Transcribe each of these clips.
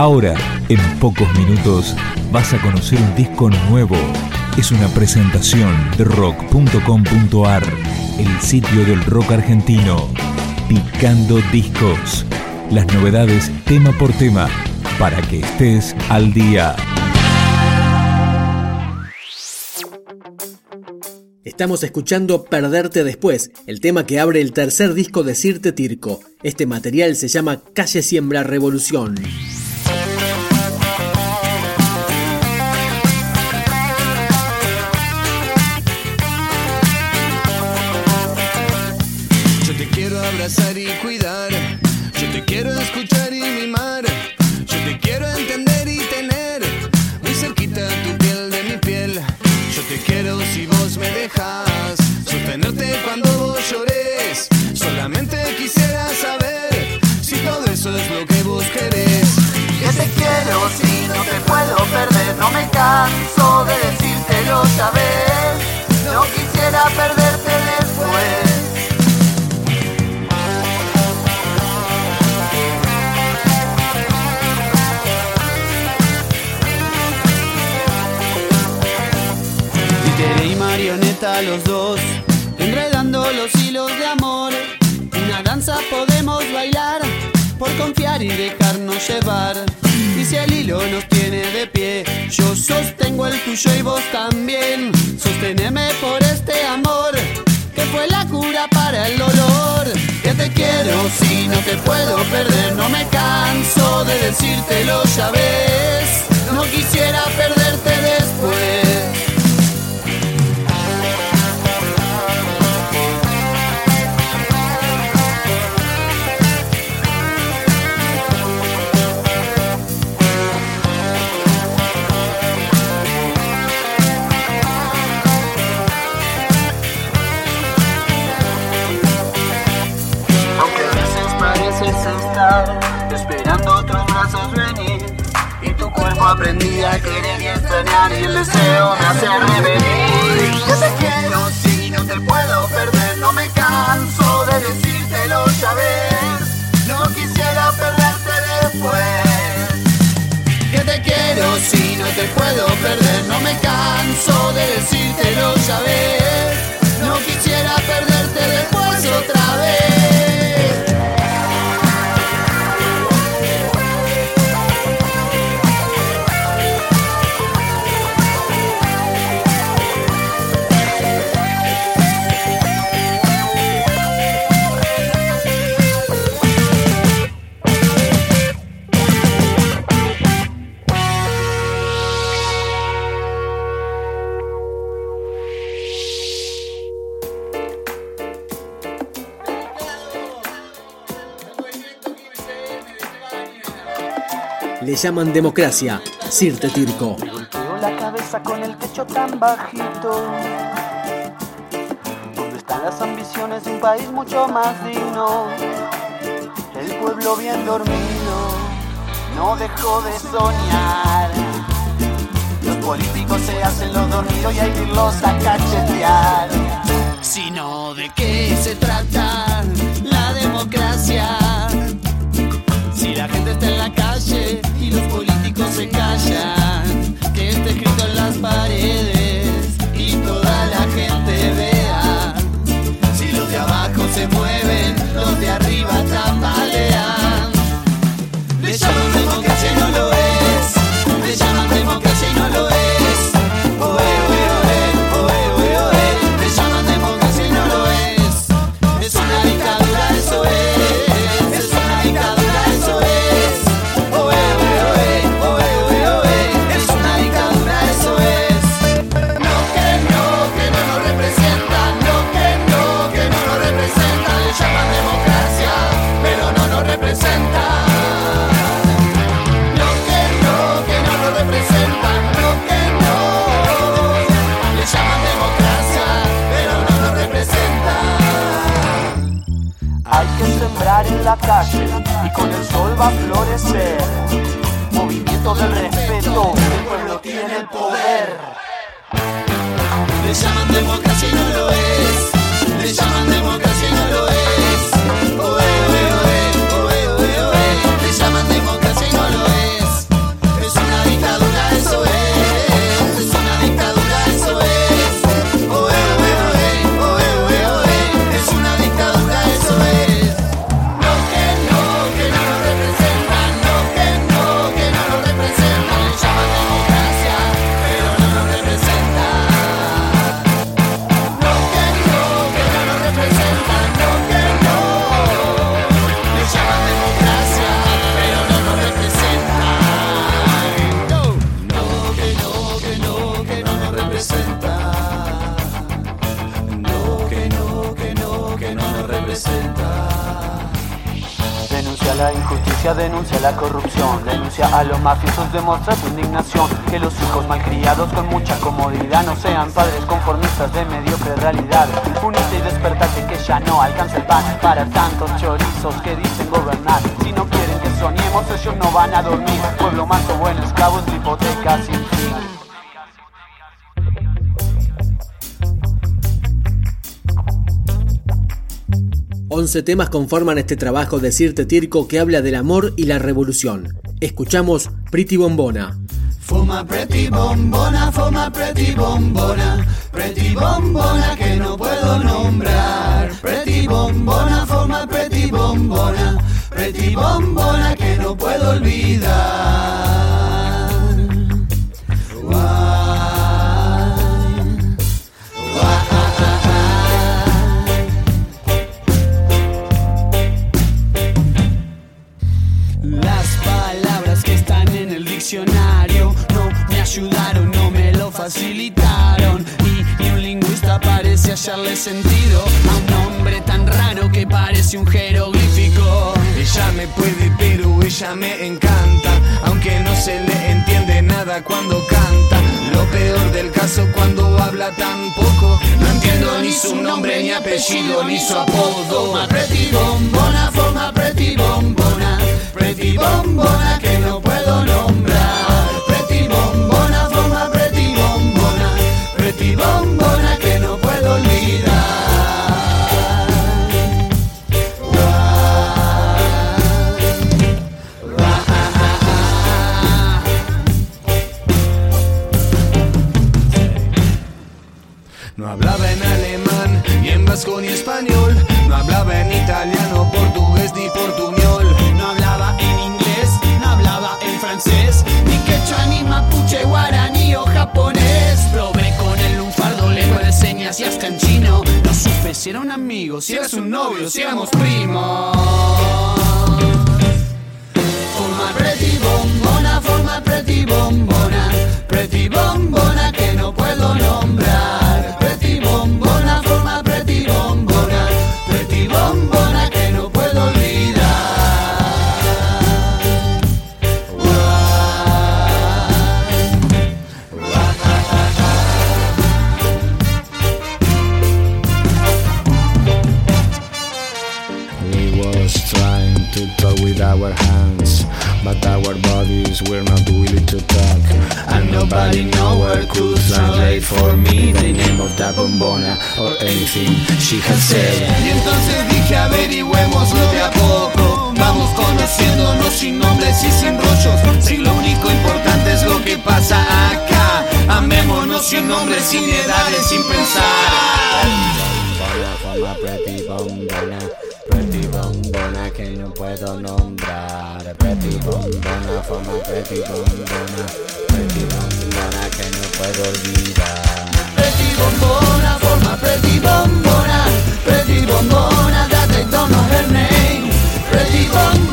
Ahora, en pocos minutos, vas a conocer un disco nuevo. Es una presentación de rock.com.ar, el sitio del rock argentino. Picando discos. Las novedades tema por tema, para que estés al día. Estamos escuchando Perderte Después, el tema que abre el tercer disco de Sirte Tirco. Este material se llama Calle Siembra Revolución. Quisiera perderte después. marioneta los dos, enredando los hilos de amor. Una danza podemos bailar por confiar y dejarnos llevar. Tuyo y vos también. Sosteneme por este amor que fue la cura para el dolor. Que te quiero si no te puedo perder, no me canso de decírtelo, ya ves. No quisiera perderte después. Aprendí a querer y extrañar y el deseo me hace revenir. Yo te quiero si no te puedo perder, no me canso de decírtelo, ya ves. No quisiera perderte después. Que te quiero si no te puedo perder, no me canso de decírtelo, ya ves. Llaman democracia. Sirte Tirco. Golpeo la cabeza con el techo tan bajito. ¿Dónde están las ambiciones de un país mucho más digno? El pueblo bien dormido no dejó de soñar. Los políticos se hacen los dormidos y hay que irlos a cachetear. Sino de qué se trata la democracia. Si la gente está en la calle y con el sol va a florecer. Movimiento del respeto, el pueblo tiene el poder. Le llaman democracia y no lo Denuncia la injusticia, denuncia la corrupción, denuncia a los mafiosos, demuestra tu indignación. Que los hijos malcriados con mucha comodidad no sean padres conformistas de mediocre realidad. Unite y despertate que ya no alcanza el pan para tantos chorizos que dicen gobernar. Si no quieren que soñemos, ellos no van a dormir. Pueblo manso, buen esclavos, la hipoteca sin fin. 11 temas conforman este trabajo de Cirte Tirco que habla del amor y la revolución. Escuchamos Pretty Bombona. Fuma pretty bombona, fuma pretty bombona, pretty bombona que no puedo nombrar. Pretty bombona, fuma pretty bombona, pretty bombona que no puedo olvidar. Ayudaron, no me lo facilitaron. Y, un lingüista parece hallarle sentido a un nombre tan raro que parece un jeroglífico. Ella me puede, pero ella me encanta. Aunque no se le entiende nada cuando canta. Lo peor del caso cuando habla tan poco. No entiendo ni su nombre, ni apellido, ni su apodo. Forma pretty bombona, forma pretty bombona. Pretty bombona que vasco, ni español. No hablaba en italiano, portugués, ni portuñol. No hablaba en inglés, no hablaba en francés, ni quechua, ni mapuche, guaraní o japonés. Probé con y hasta en chino. No supe si era un amigo, si eras un novio, si éramos primos. Forma pretty bombona, forma pretty bombona, pretty bombona bombona or anything she had said. Y entonces dije averigüémoslo de a poco. Vamos conociéndonos sin nombres y sin rollos. Si lo único importante es lo que pasa acá. Amémonos sin nombres, sin edades, sin pensar. pretty bombona, pretty bombona que no puedo nombrar. Pretty bombona, forma pretty bombona, pretty bombona que no puedo olvidar. Pretty bombona, forma pretty bombona, pretty bombona that they don't know her name. Pretty bombona,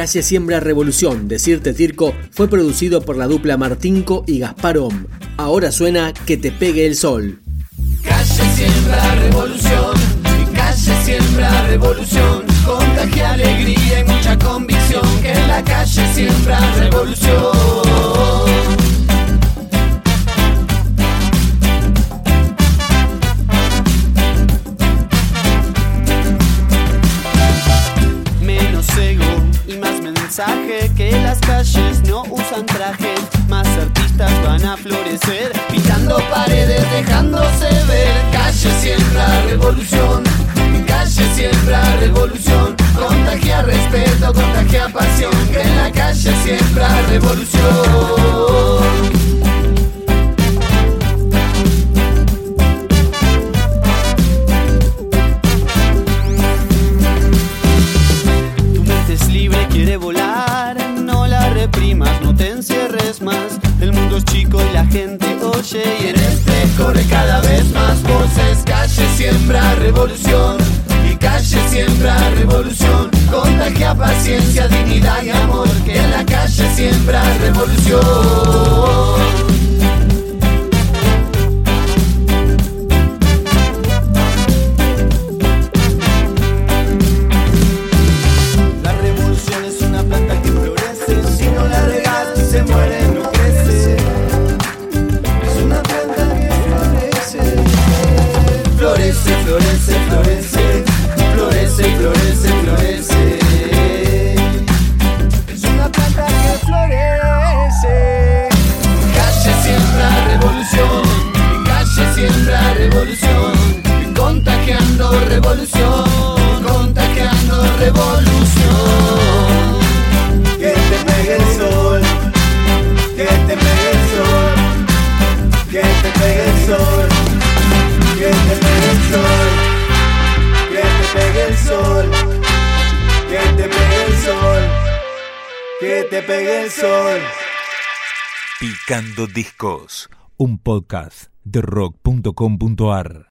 Calle Siembra Revolución de Cirte Tirco fue producido por la dupla Martinco y Gasparom. Ahora suena Que te pegue el sol. Calle Siembra Revolución, calle Siembra Revolución, contagia alegría y mucha convicción que en la calle Siembra Revolución. Que las calles no usan traje, más artistas van a florecer, pintando paredes, dejándose ver. Calle siembra revolución, calle siembra revolución, contagia respeto, contagia pasión, que en la calle siembra revolución. Contagia paciencia, dignidad y amor. Que en la calle siembra revolución. La revolución es una planta que florece, si no la regas se muere, no crece. Es una planta que. Florece, florece, florece. Pegue el sol. Picando Discos, un podcast de rock.com.ar.